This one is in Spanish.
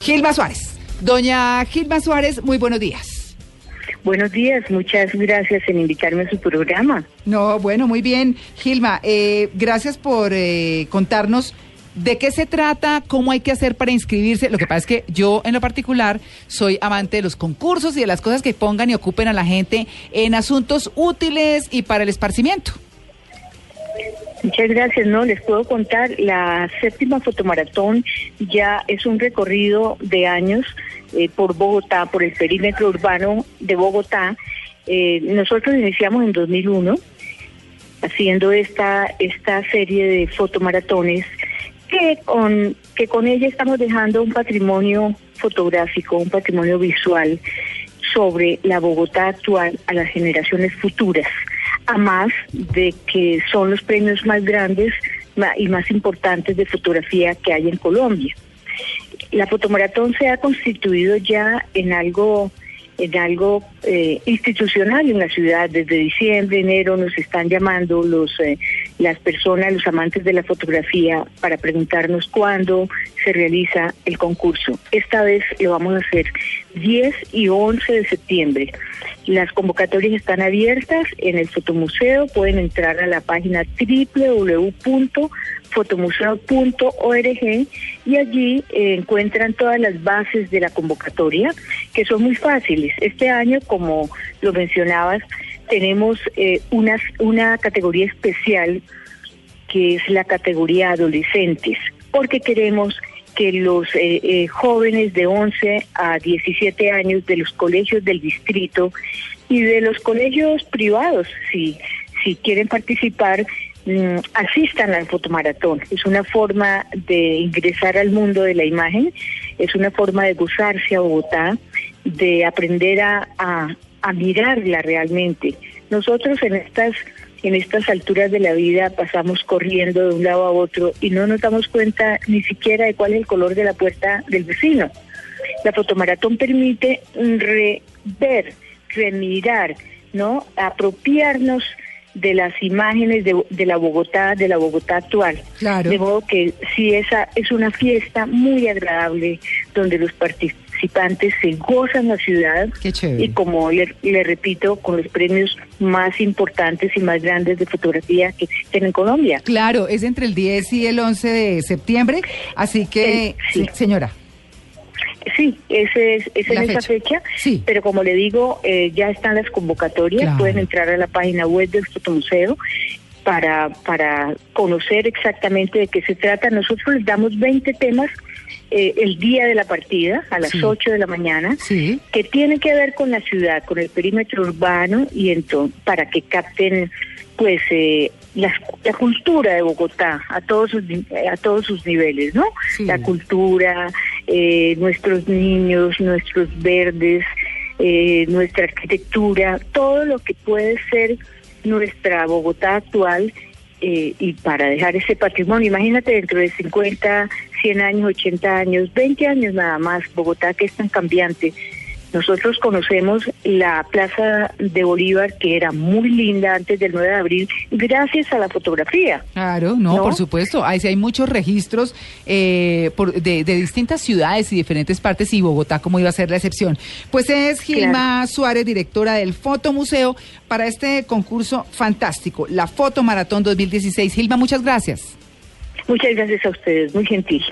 Gilma Suárez. Doña Gilma Suárez, muy buenos días. Buenos días, muchas gracias en invitarme a su programa. No, bueno, muy bien. Gilma, eh, gracias por eh, contarnos de qué se trata, cómo hay que hacer para inscribirse. Lo que pasa es que yo, en lo particular, soy amante de los concursos y de las cosas que pongan y ocupen a la gente en asuntos útiles y para el esparcimiento. Muchas gracias. No, les puedo contar, la séptima fotomaratón ya es un recorrido de años eh, por Bogotá, por el perímetro urbano de Bogotá. Eh, nosotros iniciamos en 2001 haciendo esta, esta serie de fotomaratones que con, que con ella estamos dejando un patrimonio fotográfico, un patrimonio visual sobre la Bogotá actual a las generaciones futuras a más de que son los premios más grandes y más importantes de fotografía que hay en Colombia. La fotomaratón se ha constituido ya en algo en algo eh, institucional en la ciudad. Desde diciembre, enero nos están llamando los eh, las personas, los amantes de la fotografía, para preguntarnos cuándo se realiza el concurso. Esta vez lo vamos a hacer 10 y 11 de septiembre. Las convocatorias están abiertas en el Fotomuseo. Pueden entrar a la página www.fotomuseo.org y allí eh, encuentran todas las bases de la convocatoria, que son muy fáciles. Este año, como lo mencionabas, tenemos eh, una, una categoría especial que es la categoría adolescentes, porque queremos que los eh, eh, jóvenes de 11 a 17 años de los colegios del distrito y de los colegios privados, si, si quieren participar, mm, asistan al fotomaratón. Es una forma de ingresar al mundo de la imagen, es una forma de gozarse a Bogotá, de aprender a, a, a mirarla realmente. Nosotros en estas en estas alturas de la vida pasamos corriendo de un lado a otro y no nos damos cuenta ni siquiera de cuál es el color de la puerta del vecino. La fotomaratón permite rever, remirar, ¿no? Apropiarnos de las imágenes de, de, la Bogotá, de la Bogotá actual. Claro. De modo que sí, esa es una fiesta muy agradable donde los participantes se gozan la ciudad Qué chévere. y como le, le, repito, con los premios más importantes y más grandes de fotografía que existen en Colombia. Claro, es entre el 10 y el 11 de septiembre, así que, El- sí. señora. Sí, ese es, esa es esa fecha. fecha, Sí. pero como le digo, eh, ya están las convocatorias, Claro. pueden entrar a la página web del Fotomuseo para, para conocer exactamente de qué se trata. Nosotros les damos 20 temas eh, el día de la partida, a las Sí. 8 de la mañana, Sí. que tienen que ver con la ciudad, con el perímetro urbano y entonces para que capten pues eh, la, la cultura de Bogotá a todos sus ni- a todos sus niveles, ¿no? Sí. La cultura, eh, nuestros niños, nuestros verdes, eh, nuestra arquitectura, todo lo que puede ser nuestra Bogotá actual eh, y para dejar ese patrimonio. Imagínate dentro de 50, 100 años, 80 años, 20 años nada más, Bogotá que es tan cambiante. Nosotros conocemos la Plaza de Bolívar, que era muy linda antes del 9 de abril, gracias a la fotografía. Claro, no, ¿No? por supuesto. Ahí sí hay muchos registros eh, por- de, de distintas ciudades y diferentes partes y Bogotá, como iba a ser la excepción. Pues es Gilma Suárez, directora del Fotomuseo, para este concurso fantástico, la Foto Maratón 2016. Gilma, muchas gracias. Muchas gracias a ustedes, muy gentil.